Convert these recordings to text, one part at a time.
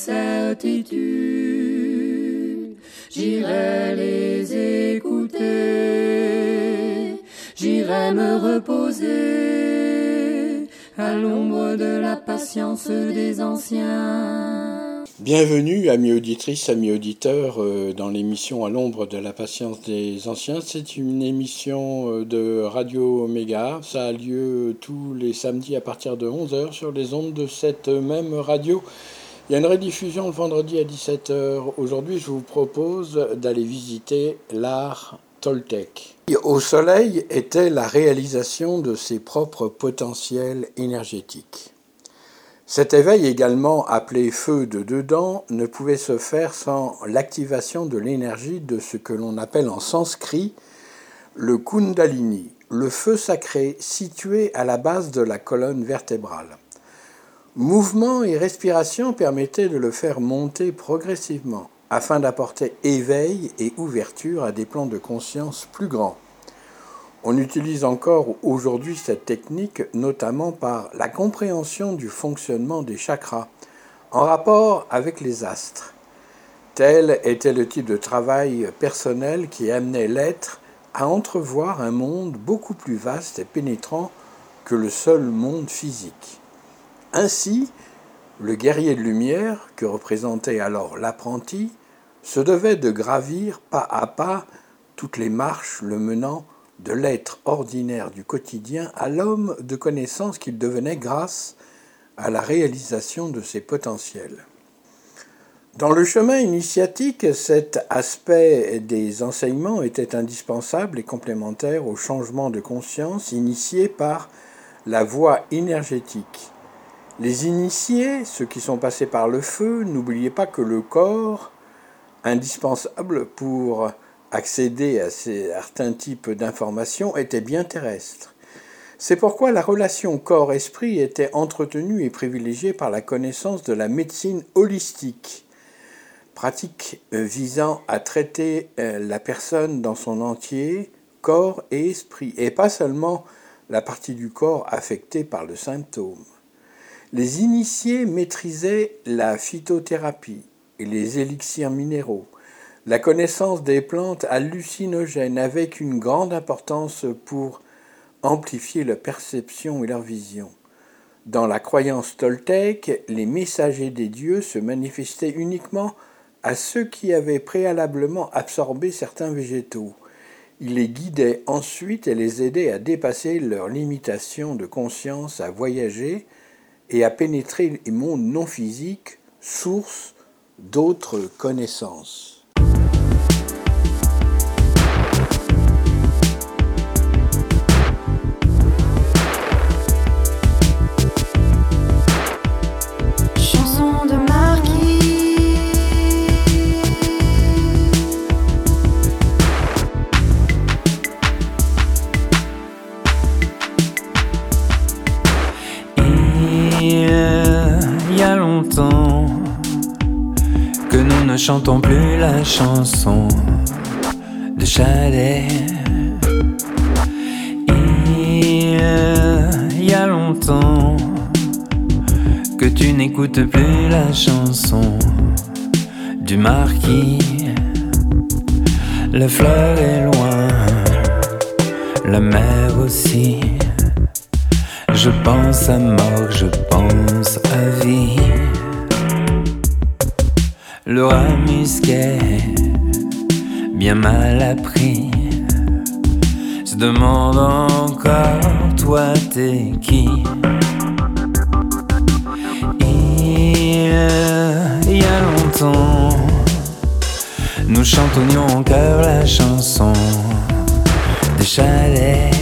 certitudes, j'irai les écouter, j'irai me reposer à l'ombre de la patience des anciens. Bienvenue, amis auditrices, amis auditeurs, euh, dans l'émission À l'ombre de la patience des anciens. C'est une émission euh, de Radio Omega. Ça a lieu tous les samedis à partir de 11h sur les ondes de cette même radio. Il y a une rediffusion le vendredi à 17h. Aujourd'hui, je vous propose d'aller visiter l'art Toltec. Au soleil était la réalisation de ses propres potentiels énergétiques. Cet éveil également appelé feu de dedans ne pouvait se faire sans l'activation de l'énergie de ce que l'on appelle en sanskrit le kundalini, le feu sacré situé à la base de la colonne vertébrale. Mouvement et respiration permettaient de le faire monter progressivement afin d'apporter éveil et ouverture à des plans de conscience plus grands. On utilise encore aujourd'hui cette technique notamment par la compréhension du fonctionnement des chakras en rapport avec les astres. Tel était le type de travail personnel qui amenait l'être à entrevoir un monde beaucoup plus vaste et pénétrant que le seul monde physique. Ainsi, le guerrier de lumière, que représentait alors l'apprenti, se devait de gravir pas à pas toutes les marches le menant de l'être ordinaire du quotidien à l'homme de connaissance qu'il devenait grâce à la réalisation de ses potentiels. Dans le chemin initiatique, cet aspect des enseignements était indispensable et complémentaire au changement de conscience initié par la voie énergétique. Les initiés, ceux qui sont passés par le feu, n'oubliez pas que le corps, indispensable pour accéder à certains types d'informations était bien terrestre. C'est pourquoi la relation corps-esprit était entretenue et privilégiée par la connaissance de la médecine holistique, pratique visant à traiter euh, la personne dans son entier, corps et esprit, et pas seulement la partie du corps affectée par le symptôme. Les initiés maîtrisaient la phytothérapie et les élixirs minéraux, la connaissance des plantes hallucinogènes avec une grande importance pour amplifier leur perception et leur vision. Dans la croyance toltèque, les messagers des dieux se manifestaient uniquement à ceux qui avaient préalablement absorbé certains végétaux. Ils les guidaient ensuite et les aidaient à dépasser leurs limitations de conscience, à voyager et à pénétrer les mondes non physiques, source d'autres connaissances. Chantons plus la chanson de Chalet. Il y a longtemps que tu n'écoutes plus la chanson du marquis. La fleur est loin, la mer aussi. Je pense à mort, je pense à vie. Laura Musquet, bien mal appris, se demande encore, toi t'es qui? Il y a longtemps, nous chantonnions en cœur la chanson des chalets.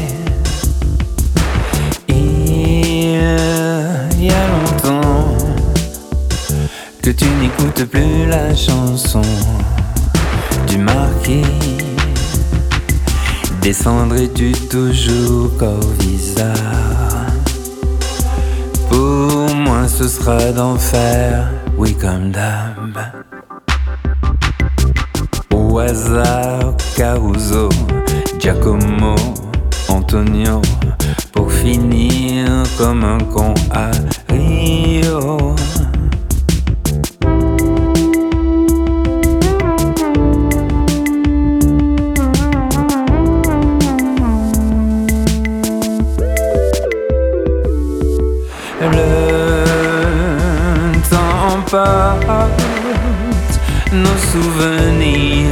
Que tu n'écoutes plus la chanson du marquis. Descendrais-tu toujours bizarre Pour moi, ce sera d'enfer, oui, comme d'hab. Au hasard, Caruso, Giacomo, Antonio pour finir comme un con à Le temps porte nos souvenirs,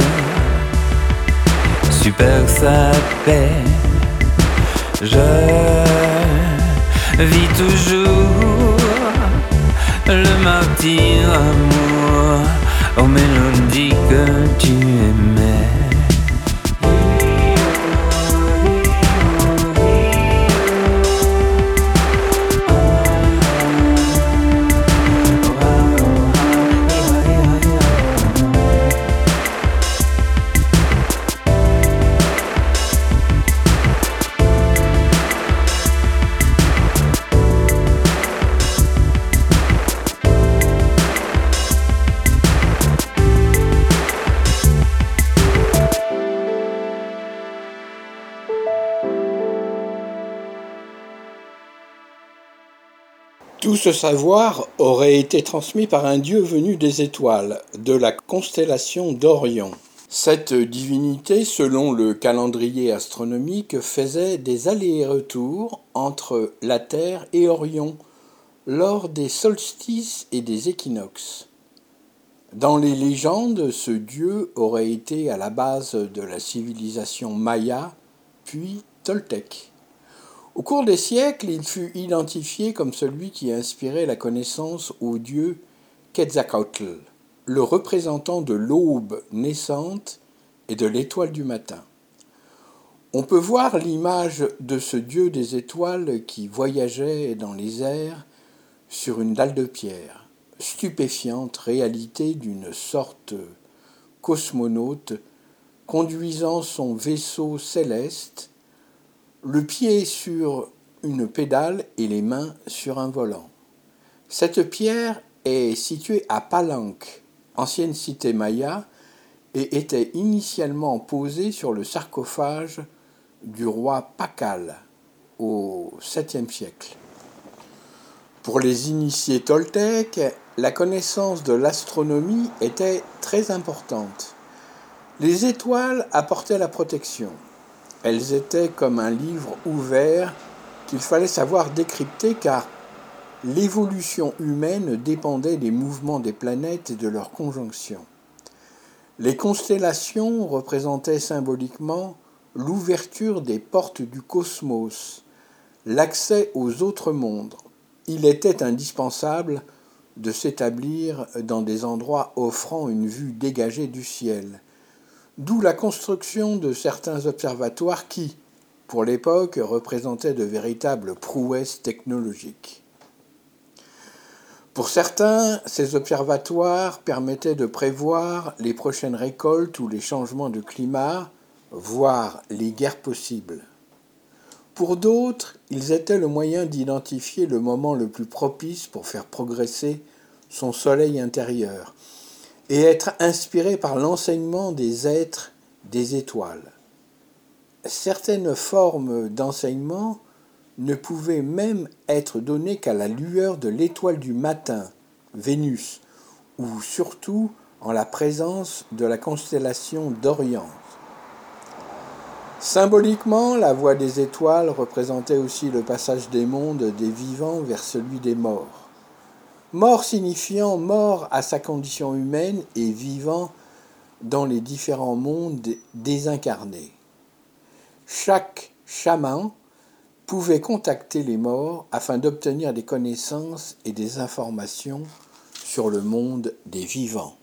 super ça paix. Je vis toujours le martyr amour. Aux mélodies que tu aimais. Ce savoir aurait été transmis par un dieu venu des étoiles, de la constellation d'Orion. Cette divinité, selon le calendrier astronomique, faisait des allers-retours entre la Terre et Orion lors des solstices et des équinoxes. Dans les légendes, ce dieu aurait été à la base de la civilisation maya, puis toltèque. Au cours des siècles, il fut identifié comme celui qui inspirait la connaissance au dieu Quetzalcoatl, le représentant de l'aube naissante et de l'étoile du matin. On peut voir l'image de ce dieu des étoiles qui voyageait dans les airs sur une dalle de pierre, stupéfiante réalité d'une sorte cosmonaute conduisant son vaisseau céleste le pied sur une pédale et les mains sur un volant. Cette pierre est située à Palenque, ancienne cité maya, et était initialement posée sur le sarcophage du roi Pacal au 7e siècle. Pour les initiés toltèques, la connaissance de l'astronomie était très importante. Les étoiles apportaient la protection. Elles étaient comme un livre ouvert qu'il fallait savoir décrypter car l'évolution humaine dépendait des mouvements des planètes et de leurs conjonctions. Les constellations représentaient symboliquement l'ouverture des portes du cosmos, l'accès aux autres mondes. Il était indispensable de s'établir dans des endroits offrant une vue dégagée du ciel, D'où la construction de certains observatoires qui, pour l'époque, représentaient de véritables prouesses technologiques. Pour certains, ces observatoires permettaient de prévoir les prochaines récoltes ou les changements de climat, voire les guerres possibles. Pour d'autres, ils étaient le moyen d'identifier le moment le plus propice pour faire progresser son soleil intérieur, et être inspiré par l'enseignement des êtres des étoiles. Certaines formes d'enseignement ne pouvaient même être données qu'à la lueur de l'étoile du matin, Vénus, ou surtout en la présence de la constellation d'Orient. Symboliquement, la voie des étoiles représentait aussi le passage des mondes des vivants vers celui des morts. Mort signifiant mort à sa condition humaine et vivant dans les différents mondes désincarnés. Chaque chaman pouvait contacter les morts afin d'obtenir des connaissances et des informations sur le monde des vivants.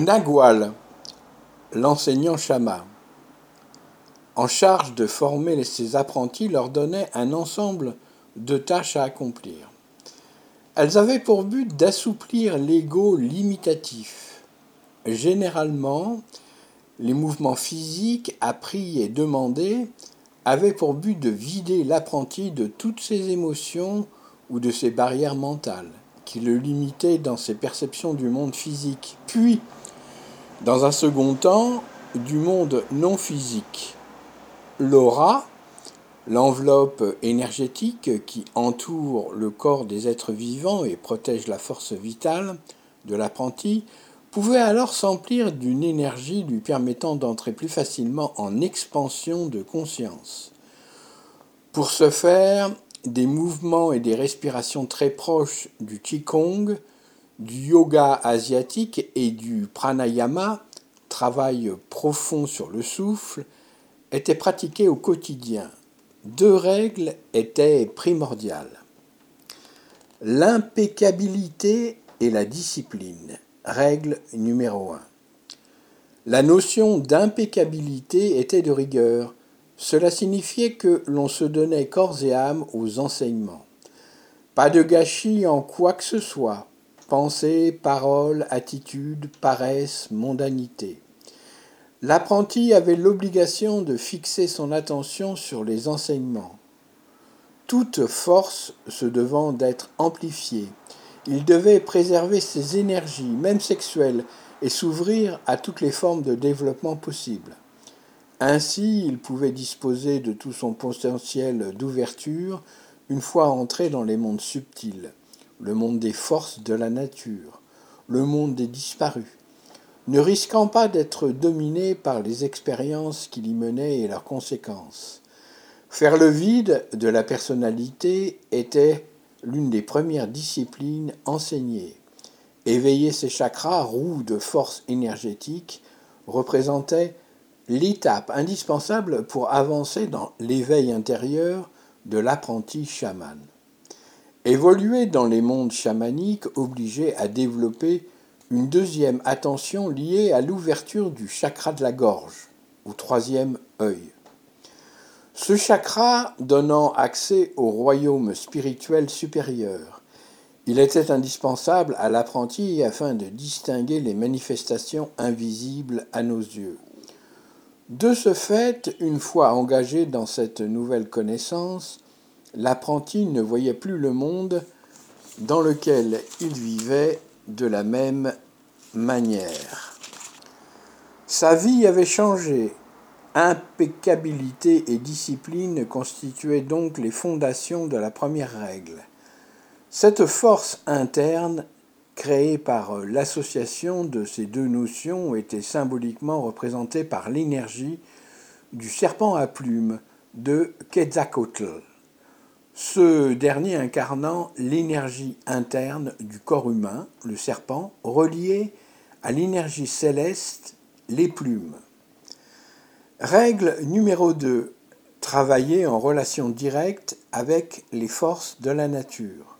Nagual, l'enseignant Chama, en charge de former ses apprentis, leur donnait un ensemble de tâches à accomplir. Elles avaient pour but d'assouplir l'ego limitatif. Généralement, les mouvements physiques appris et demandés avaient pour but de vider l'apprenti de toutes ses émotions ou de ses barrières mentales qui le limitaient dans ses perceptions du monde physique. Puis, dans un second temps, du monde non physique. L'aura, l'enveloppe énergétique qui entoure le corps des êtres vivants et protège la force vitale de l'apprenti, pouvait alors s'emplir d'une énergie lui permettant d'entrer plus facilement en expansion de conscience. Pour ce faire, des mouvements et des respirations très proches du Qigong du yoga asiatique et du pranayama, travail profond sur le souffle, étaient pratiqués au quotidien. Deux règles étaient primordiales. L'impeccabilité et la discipline. Règle numéro un. La notion d'impeccabilité était de rigueur. Cela signifiait que l'on se donnait corps et âme aux enseignements. Pas de gâchis en quoi que ce soit, Pensée, parole, attitude, paresse, mondanité. L'apprenti avait l'obligation de fixer son attention sur les enseignements. Toute force se devant d'être amplifiée, il devait préserver ses énergies, même sexuelles, et s'ouvrir à toutes les formes de développement possibles. Ainsi, il pouvait disposer de tout son potentiel d'ouverture une fois entré dans les mondes subtils le monde des forces de la nature, le monde des disparus, ne risquant pas d'être dominé par les expériences qu'il y menait et leurs conséquences. Faire le vide de la personnalité était l'une des premières disciplines enseignées. Éveiller ses chakras, roues de force énergétique, représentait l'étape indispensable pour avancer dans l'éveil intérieur de l'apprenti chaman. Évoluer dans les mondes chamaniques obligeait à développer une deuxième attention liée à l'ouverture du chakra de la gorge, au troisième œil. Ce chakra donnant accès au royaume spirituel supérieur, il était indispensable à l'apprenti afin de distinguer les manifestations invisibles à nos yeux. De ce fait, une fois engagé dans cette nouvelle connaissance, l'apprenti ne voyait plus le monde dans lequel il vivait de la même manière. Sa vie avait changé. Impeccabilité et discipline constituaient donc les fondations de la première règle. Cette force interne créée par l'association de ces deux notions était symboliquement représentée par l'énergie du serpent à plumes de Quetzalcoatl, ce dernier incarnant l'énergie interne du corps humain, le serpent, relié à l'énergie céleste, les plumes. Règle numéro 2. Travailler en relation directe avec les forces de la nature.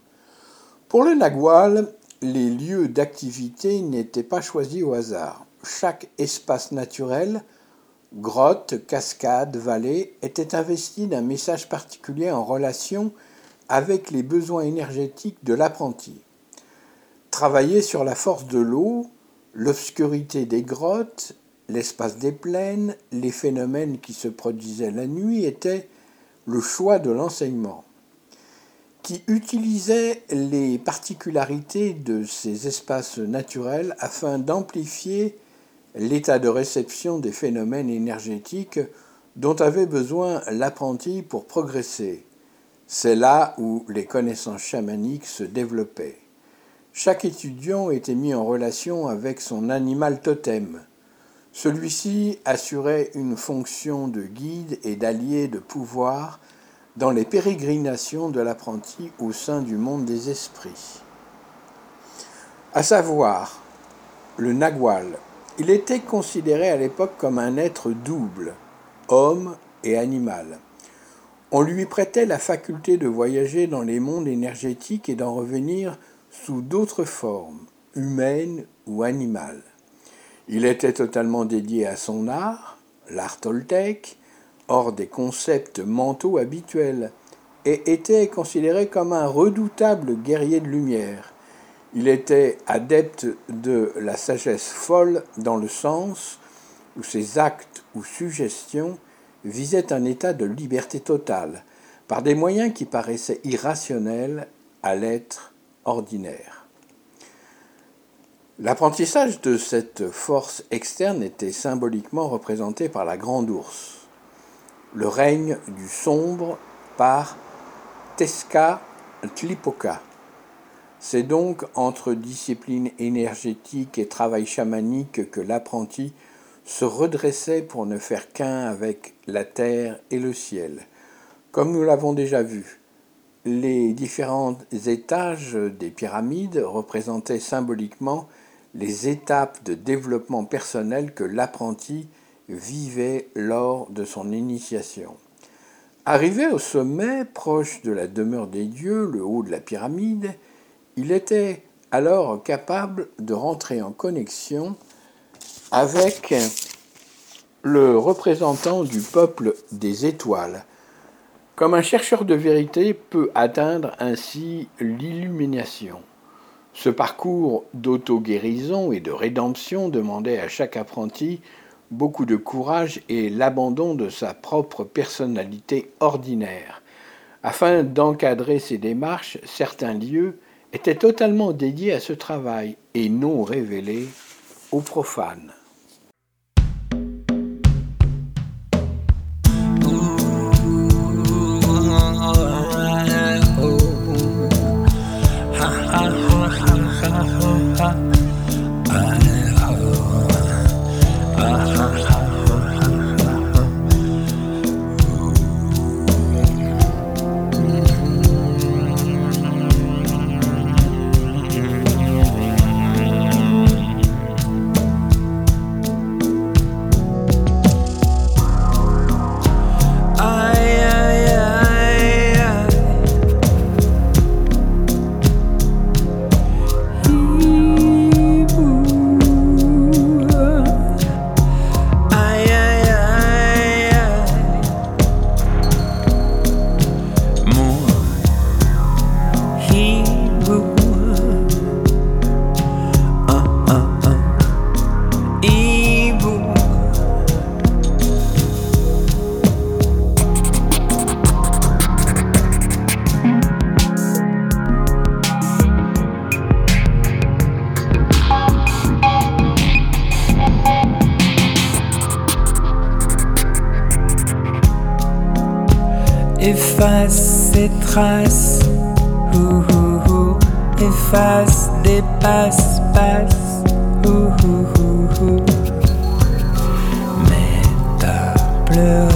Pour le Nagual, les lieux d'activité n'étaient pas choisis au hasard. Chaque espace naturel, grotte, cascade, vallée, était investi d'un message particulier en relation avec les besoins énergétiques de l'apprenti. Travailler sur la force de l'eau, l'obscurité des grottes, l'espace des plaines, les phénomènes qui se produisaient la nuit étaient le choix de l'enseignement qui utilisait les particularités de ces espaces naturels afin d'amplifier l'état de réception des phénomènes énergétiques dont avait besoin l'apprenti pour progresser. C'est là où les connaissances chamaniques se développaient. Chaque étudiant était mis en relation avec son animal totem. Celui-ci assurait une fonction de guide et d'allié de pouvoir dans les pérégrinations de l'apprenti au sein du monde des esprits. À savoir, le nagual, il était considéré à l'époque comme un être double, homme et animal. On lui prêtait la faculté de voyager dans les mondes énergétiques et d'en revenir sous d'autres formes, humaines ou animales. Il était totalement dédié à son art, l'art toltèque, hors des concepts mentaux habituels, et était considéré comme un redoutable guerrier de lumière. Il était adepte de la sagesse folle dans le sens où ses actes ou suggestions visaient un état de liberté totale, par des moyens qui paraissaient irrationnels à l'être ordinaire. L'apprentissage de cette force externe était symboliquement représenté par la grande ours le règne du sombre par Teska Tlipoka. C'est donc entre discipline énergétique et travail chamanique que l'apprenti se redressait pour ne faire qu'un avec la terre et le ciel. Comme nous l'avons déjà vu, les différents étages des pyramides représentaient symboliquement les étapes de développement personnel que l'apprenti vivait lors de son initiation. Arrivé au sommet, proche de la demeure des dieux, le haut de la pyramide, il était alors capable de rentrer en connexion avec le représentant du peuple des étoiles, comme un chercheur de vérité peut atteindre ainsi l'illumination. Ce parcours d'auto-guérison et de rédemption demandait à chaque apprenti beaucoup de courage et l'abandon de sa propre personnalité ordinaire. Afin d'encadrer ces démarches, certains lieux étaient totalement dédiés à ce travail et non révélés aux profanes. Efface ses traces. Ouh, ouh, ouh. Efface, dépasse, passe. Ouh, ouh. Mais t'as pleuré.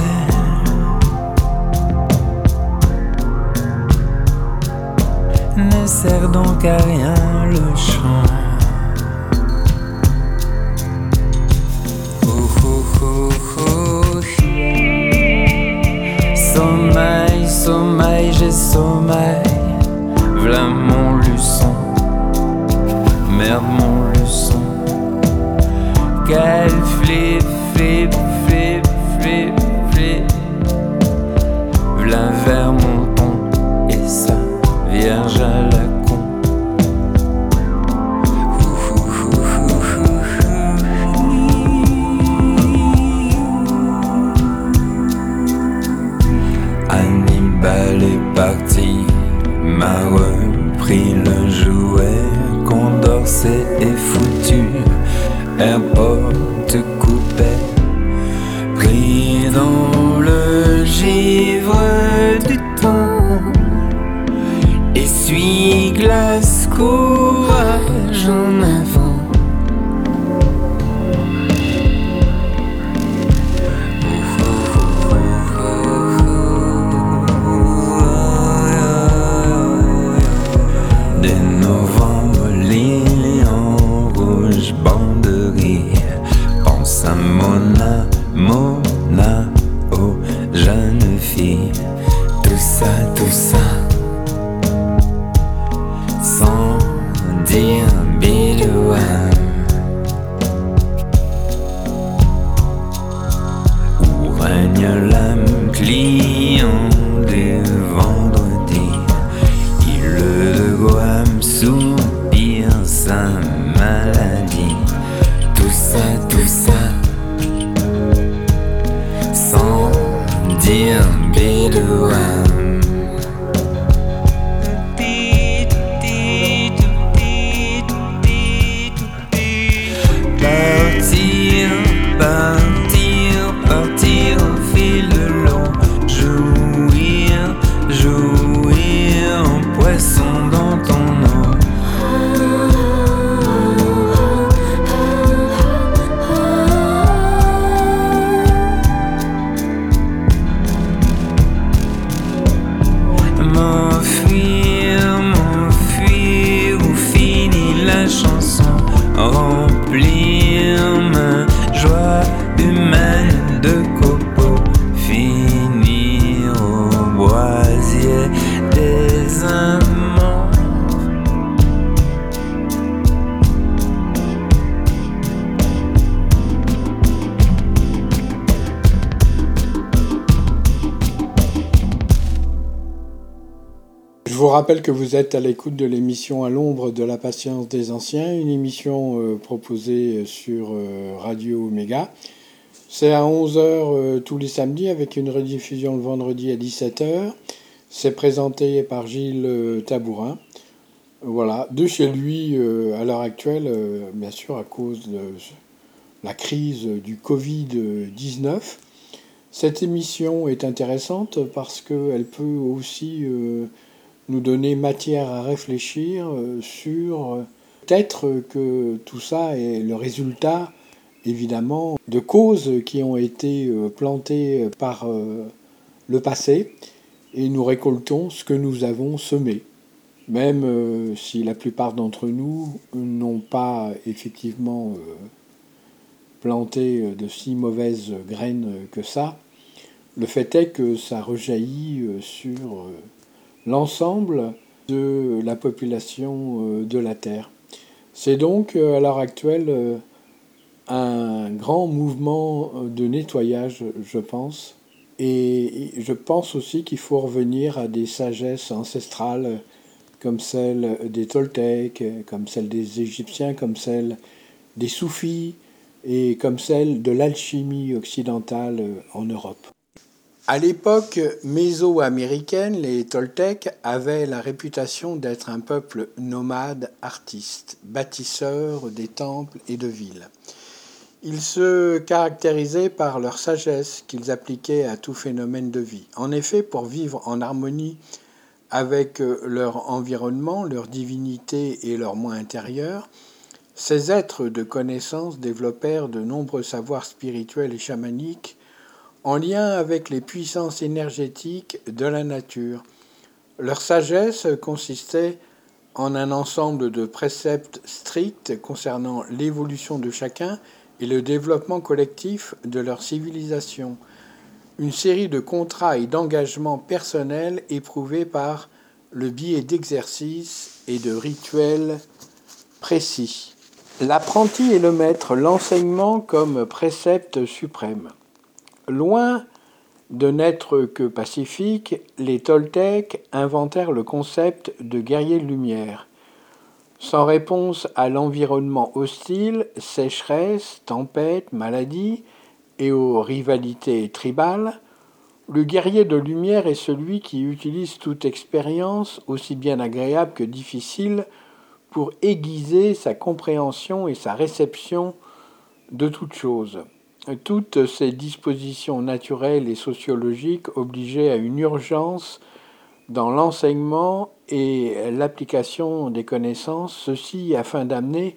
Ne sert donc à rien le chant. J'ai sommeil. V'là mon luçon. Merde, mon luçon. Quel flip, flip, que vous êtes à l'écoute de l'émission À l'ombre de la patience des anciens, une émission euh, proposée sur euh, Radio Méga. C'est à 11h tous les samedis avec une rediffusion le vendredi à 17h. C'est présenté par Gilles euh, Tabourin. Voilà, de chez lui euh, à l'heure actuelle, euh, bien sûr à cause de la crise du Covid-19. Cette émission est intéressante parce qu'elle peut aussi euh, nous donner matière à réfléchir euh, sur euh, peut-être que tout ça est le résultat évidemment de causes qui ont été euh, plantées par le passé et nous récoltons ce que nous avons semé. Même si la plupart d'entre nous n'ont pas effectivement planté de si mauvaises graines que ça, le fait est que ça rejaillit sur l'ensemble de la population euh, de la Terre. C'est donc euh, à l'heure actuelle euh, un grand mouvement de nettoyage, je pense. Et je pense aussi qu'il faut revenir à des sagesses ancestrales comme celle des Toltecs, comme celle des Égyptiens, comme celle des Soufis et comme celle de l'alchimie occidentale en Europe. À l'époque méso-américaine, les Toltecs avaient la réputation d'être un peuple nomade artiste, bâtisseur des temples et de villes. Ils se caractérisaient par leur sagesse qu'ils appliquaient à tout phénomène de vie. En effet, pour vivre en harmonie avec leur environnement, leur divinité et leur moi intérieur, ces êtres de connaissance développèrent de nombreux savoirs spirituels et chamaniques en lien avec les puissances énergétiques de la nature. Leur sagesse consistait en un ensemble de préceptes stricts concernant l'évolution de chacun et le développement collectif de leur civilisation, une série de contrats et d'engagements personnels éprouvés par le biais d'exercices et de rituels précis. L'apprenti est le maître, l'enseignement comme précepte suprême. Loin de n'être que pacifiques, les Toltecs inventèrent le concept de guerrier de lumière. Sans réponse à l'environnement hostile, sécheresse, tempête, maladie et aux rivalités tribales, le guerrier de lumière est celui qui utilise toute expérience, aussi bien agréable que difficile, pour aiguiser sa compréhension et sa réception de toute chose. Toutes ces dispositions naturelles et sociologiques obligeaient à une urgence dans l'enseignement et l'application des connaissances, ceci afin d'amener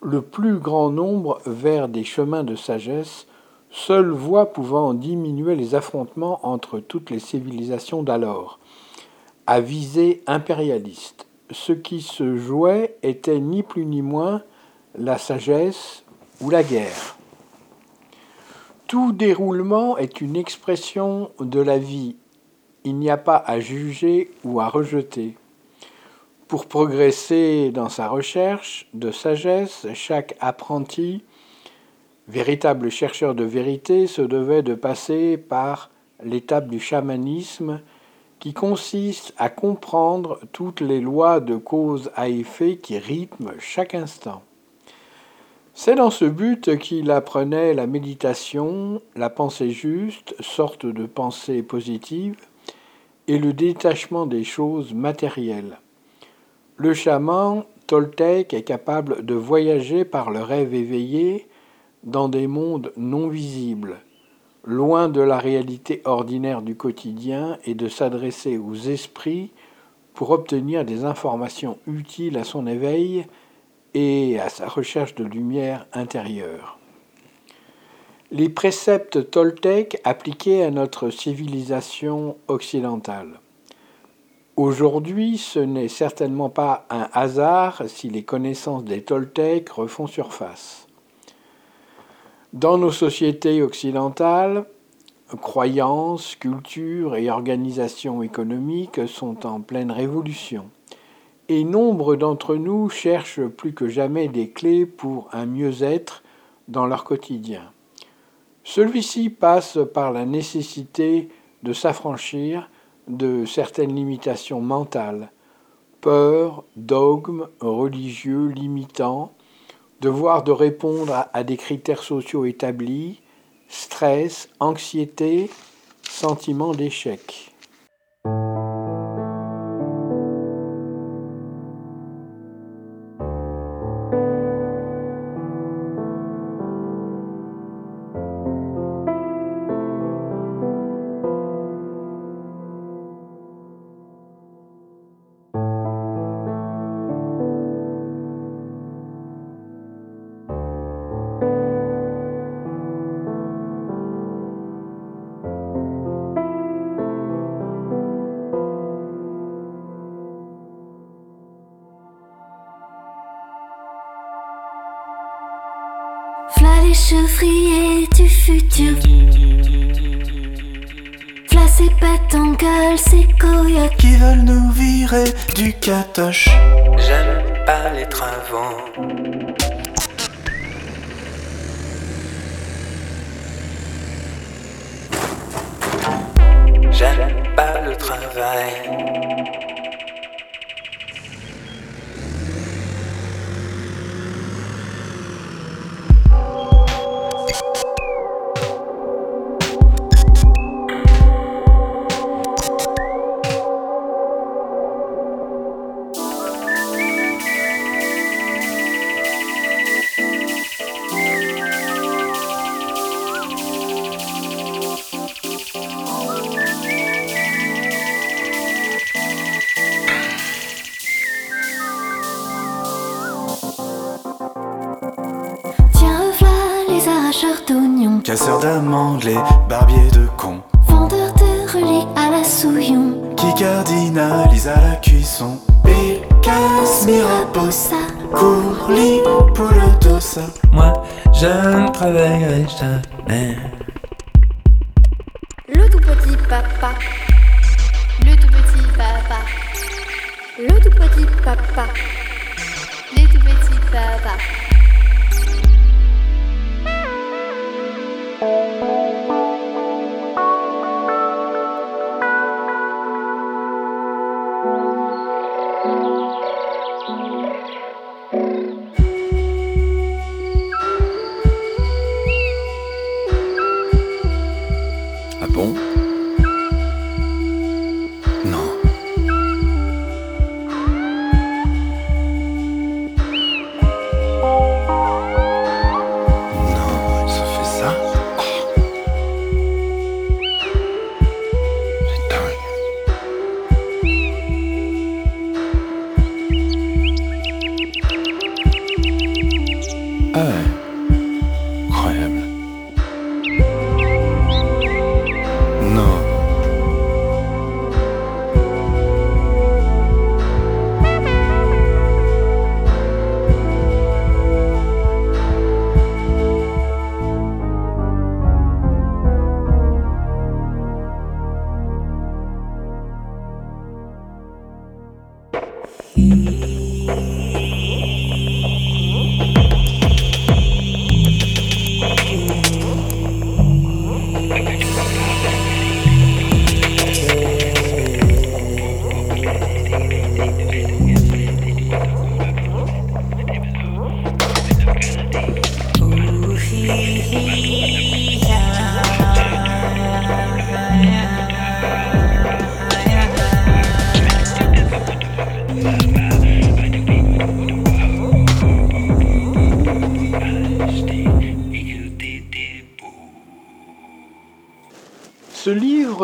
le plus grand nombre vers des chemins de sagesse, seule voie pouvant diminuer les affrontements entre toutes les civilisations d'alors, à visée impérialiste. Ce qui se jouait était ni plus ni moins la sagesse ou la guerre. Tout déroulement est une expression de la vie. Il n'y a pas à juger ou à rejeter. Pour progresser dans sa recherche de sagesse, chaque apprenti, véritable chercheur de vérité, se devait de passer par l'étape du chamanisme qui consiste à comprendre toutes les lois de cause à effet qui rythment chaque instant. C'est dans ce but qu'il apprenait la méditation, la pensée juste, sorte de pensée positive, et le détachement des choses matérielles. Le chaman Toltec est capable de voyager par le rêve éveillé dans des mondes non visibles, loin de la réalité ordinaire du quotidien et de s'adresser aux esprits pour obtenir des informations utiles à son éveil et à sa recherche de lumière intérieure. Les préceptes toltèques appliqués à notre civilisation occidentale. Aujourd'hui, ce n'est certainement pas un hasard si les connaissances des Toltecs refont surface. Dans nos sociétés occidentales, croyances, culture et organisations économiques sont en pleine révolution et nombre d'entre nous cherchent plus que jamais des clés pour un mieux-être dans leur quotidien. Celui-ci passe par la nécessité de s'affranchir de certaines limitations mentales, peur, dogmes religieux limitants, devoir de répondre à des critères sociaux établis, stress, anxiété, sentiment d'échec. Futur. Ces bêtes en gueule, ces coyotes qui veulent nous virer du catoche. J'aime pas les travaux. J'aime pas le travail. Le tout petit papa. Le tout petit papa. Le tout petit papa. Les tout petits papa.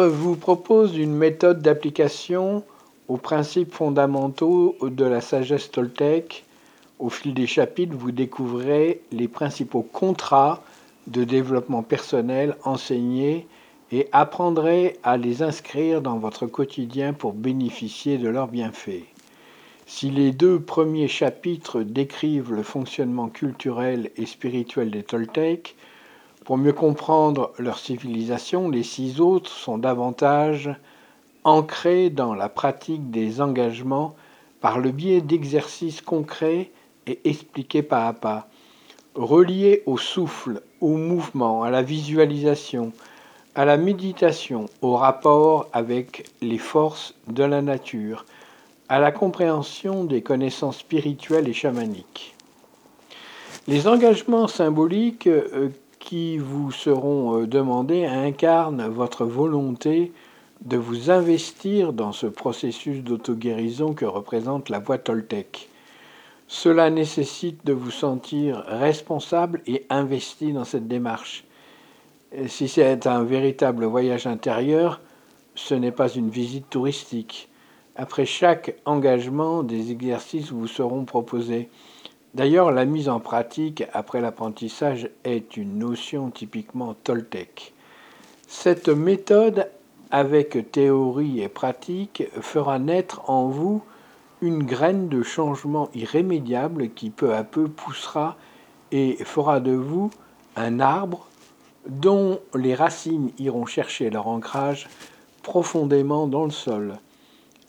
Vous propose une méthode d'application aux principes fondamentaux de la sagesse toltèque. Au fil des chapitres, vous découvrez les principaux contrats de développement personnel enseignés et apprendrez à les inscrire dans votre quotidien pour bénéficier de leurs bienfaits. Si les deux premiers chapitres décrivent le fonctionnement culturel et spirituel des Toltecs, pour mieux comprendre leur civilisation, les six autres sont davantage ancrés dans la pratique des engagements par le biais d'exercices concrets et expliqués pas à pas, reliés au souffle, au mouvement, à la visualisation, à la méditation, au rapport avec les forces de la nature, à la compréhension des connaissances spirituelles et chamaniques. Les engagements symboliques euh, qui vous seront euh, demandés incarnent votre volonté de vous investir dans ce processus d'auto-guérison que représente la voie toltèque. Cela nécessite de vous sentir responsable et investi dans cette démarche. Et si c'est un véritable voyage intérieur, ce n'est pas une visite touristique. Après chaque engagement, des exercices vous seront proposés. D'ailleurs, la mise en pratique après l'apprentissage est une notion typiquement toltèque. Cette méthode, avec théorie et pratique, fera naître en vous une graine de changement irrémédiable qui peu à peu poussera et fera de vous un arbre dont les racines iront chercher leur ancrage profondément dans le sol.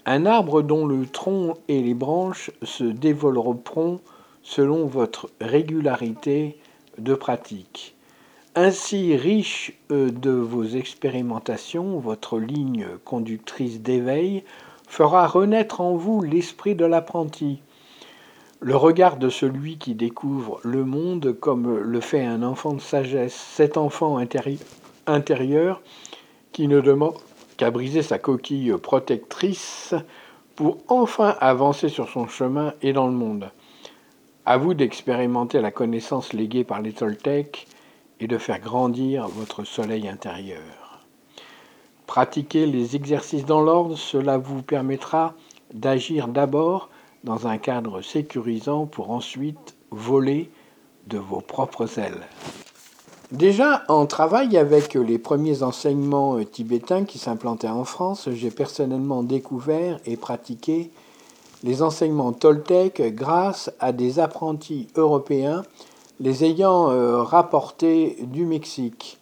Un arbre dont le tronc et les branches se développeront selon votre régularité de pratique. Ainsi riche euh, de vos expérimentations, votre ligne conductrice d'éveil fera renaître en vous l'esprit de l'apprenti, le regard de celui qui découvre le monde comme le fait un enfant de sagesse, cet enfant intérie- intérieur qui ne demande qu'à briser sa coquille protectrice pour enfin avancer sur son chemin et dans le monde. À vous d'expérimenter la connaissance léguée par les Toltecs et de faire grandir votre soleil intérieur. Pratiquer les exercices dans l'ordre, cela vous permettra d'agir d'abord dans un cadre sécurisant pour ensuite voler de vos propres ailes. Déjà, en travail avec les premiers enseignements tibétains qui s'implantaient en France, j'ai personnellement découvert et pratiqué les enseignements toltèques grâce à des apprentis européens les ayant euh, rapportés du Mexique.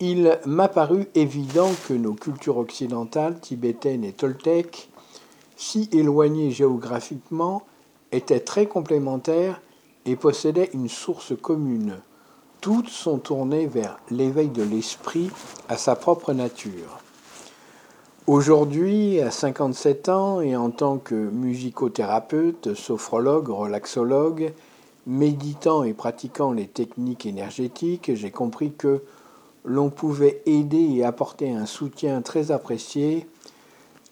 Il m'a paru évident que nos cultures occidentales, tibétaines et toltèques, si éloignées géographiquement, étaient très complémentaires et possédaient une source commune toutes sont tournées vers l'éveil de l'esprit à sa propre nature. Aujourd'hui, à 57 ans et en tant que musicothérapeute, sophrologue, relaxologue, méditant et pratiquant les techniques énergétiques, j'ai compris que l'on pouvait aider et apporter un soutien très apprécié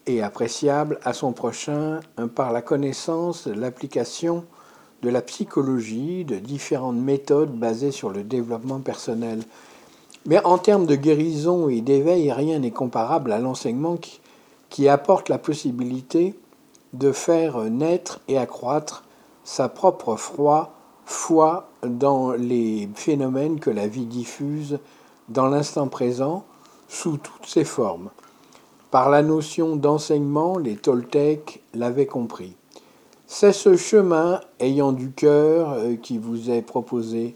et appréciable à son prochain par la connaissance, l'application de la psychologie, de différentes méthodes basées sur le développement personnel. Mais en termes de guérison et d'éveil, rien n'est comparable à l'enseignement qui, apporte la possibilité de faire naître et accroître sa propre foi, foi dans les phénomènes que la vie diffuse dans l'instant présent sous toutes ses formes. Par la notion d'enseignement, les Toltecs l'avaient compris. C'est ce chemin ayant du cœur euh, qui vous est proposé.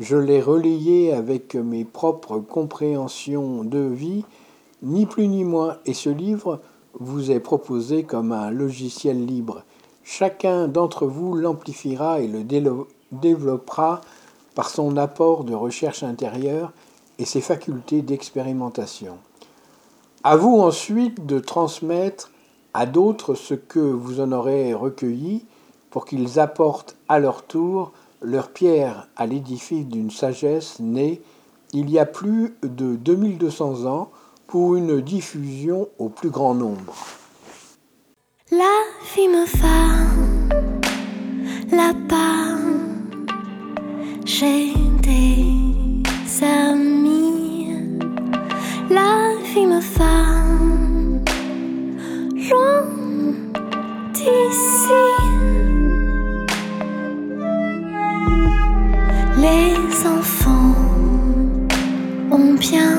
Je l'ai relayé avec mes propres compréhensions de vie, ni plus ni moins, et ce livre vous est proposé comme un logiciel libre. Chacun d'entre vous l'amplifiera et le développera par son apport de recherche intérieure et ses facultés d'expérimentation. À vous ensuite de transmettre à d'autres ce que vous en aurez recueilli pour qu'ils apportent à leur tour leur pierre à l'édifice d'une sagesse née il y a plus de 2200 ans pour une diffusion au plus grand nombre. La vie me va là-bas, j'ai des amis. La vie me va loin d'ici. Les enfants ont bien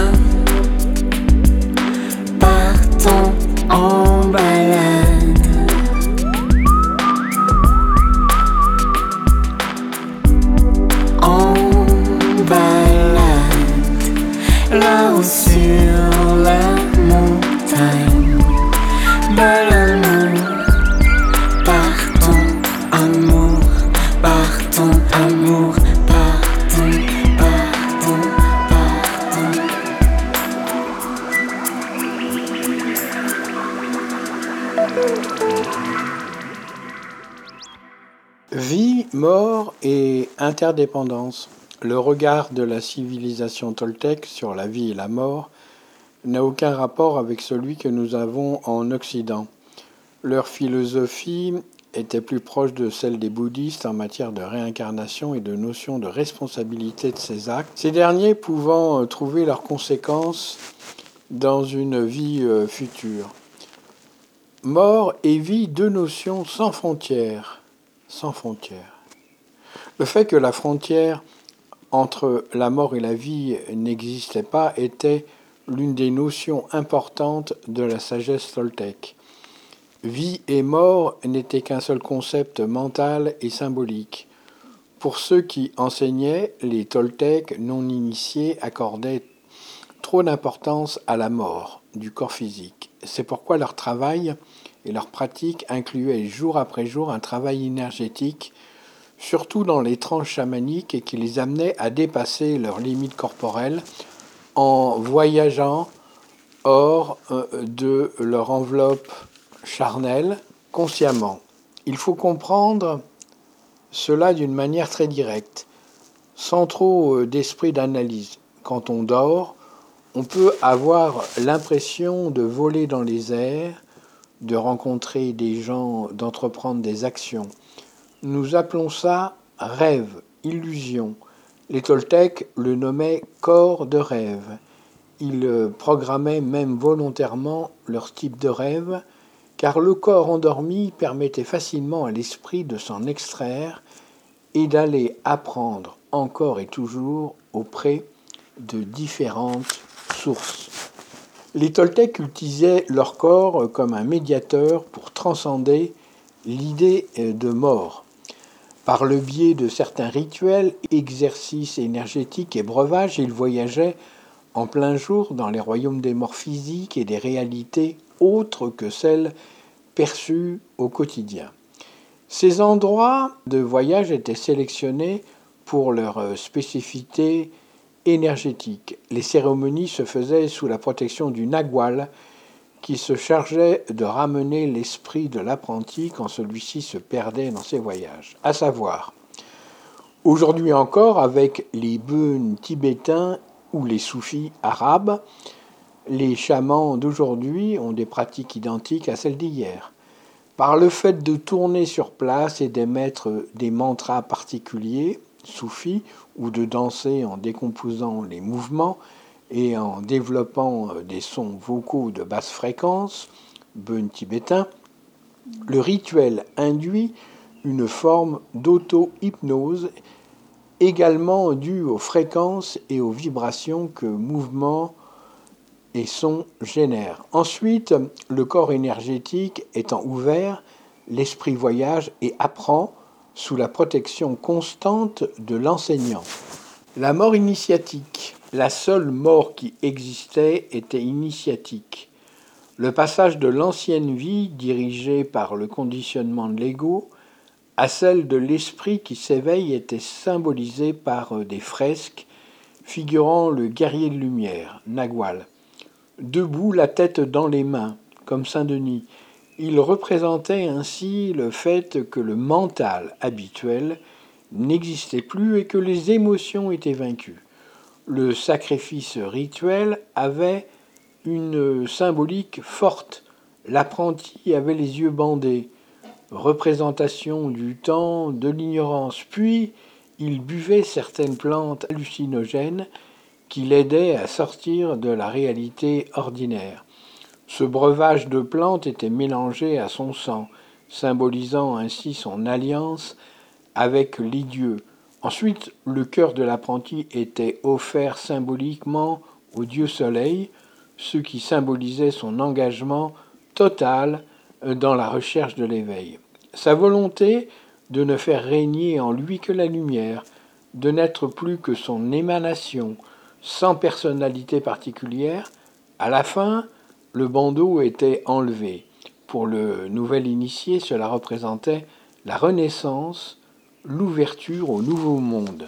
et interdépendance. Le regard de la civilisation toltèque sur la vie et la mort n'a aucun rapport avec celui que nous avons en Occident. Leur philosophie était plus proche de celle des bouddhistes en matière de réincarnation et de notion de responsabilité de ses actes, ces derniers pouvant euh, trouver leurs conséquences dans une vie euh, future. Mort et vie, deux notions sans frontières. Sans frontières. Le fait que la frontière entre la mort et la vie n'existait pas était l'une des notions importantes de la sagesse toltèque. Vie et mort n'étaient qu'un seul concept mental et symbolique. Pour ceux qui enseignaient, les toltèques non initiés accordaient trop d'importance à la mort du corps physique. C'est pourquoi leur travail et leur pratique incluaient jour après jour un travail énergétique, surtout dans les tranches chamaniques, et qui les amenait à dépasser leurs limites corporelles en voyageant hors euh, de leur enveloppe charnelle consciemment. Il faut comprendre cela d'une manière très directe, sans trop euh, d'esprit d'analyse. Quand on dort, on peut avoir l'impression de voler dans les airs, de rencontrer des gens, d'entreprendre des actions. Nous appelons ça rêve, illusion. Les Toltecs le nommaient corps de rêve. Ils programmaient même volontairement leur type de rêve, car le corps endormi permettait facilement à l'esprit de s'en extraire et d'aller apprendre encore et toujours auprès de différentes sources. Les Toltecs utilisaient leur corps comme un médiateur pour transcender l'idée de mort. Par le biais de certains rituels, exercices énergétiques et breuvages, ils voyageaient en plein jour dans les royaumes des morts physiques et des réalités autres que celles perçues au quotidien. Ces endroits de voyage étaient sélectionnés pour leur spécificité énergétique. Les cérémonies se faisaient sous la protection du nagual, qui se chargeait de ramener l'esprit de l'apprenti quand celui-ci se perdait dans ses voyages. À savoir, aujourd'hui encore, avec les beuns tibétains ou les soufis arabes, les chamans d'aujourd'hui ont des pratiques identiques à celles d'hier. Par le fait de tourner sur place et d'émettre des mantras particuliers, soufis, ou de danser en décomposant les mouvements et en développant euh, des sons vocaux de basse fréquence, tibétain, le rituel induit une forme d'auto-hypnose également due aux fréquences et aux vibrations que mouvements et sons génèrent. Ensuite, le corps énergétique étant ouvert, l'esprit voyage et apprend sous la protection constante de l'enseignant. La mort initiatique. La seule mort qui existait était initiatique. Le passage de l'ancienne vie, dirigée par le conditionnement de l'ego, à celle de l'esprit qui s'éveille était symbolisé par des fresques figurant le guerrier de lumière, Nagual, debout la tête dans les mains, comme Saint-Denis, il représentait ainsi le fait que le mental habituel n'existait plus et que les émotions étaient vaincues. Le sacrifice rituel avait une symbolique forte. L'apprenti avait les yeux bandés, représentation du temps, de l'ignorance, puis il buvait certaines plantes hallucinogènes qui l'aidaient à sortir de la réalité ordinaire. Ce breuvage de plantes était mélangé à son sang, symbolisant ainsi son alliance avec les dieux. Ensuite, le cœur de l'apprenti était offert symboliquement au dieu soleil, ce qui symbolisait son engagement total dans la recherche de l'éveil. Sa volonté de ne faire régner en lui que la lumière, de n'être plus que son émanation, sans personnalité particulière. À la fin, le bandeau était enlevé. Pour le nouvel initié, cela représentait la renaissance, l'ouverture au nouveau monde.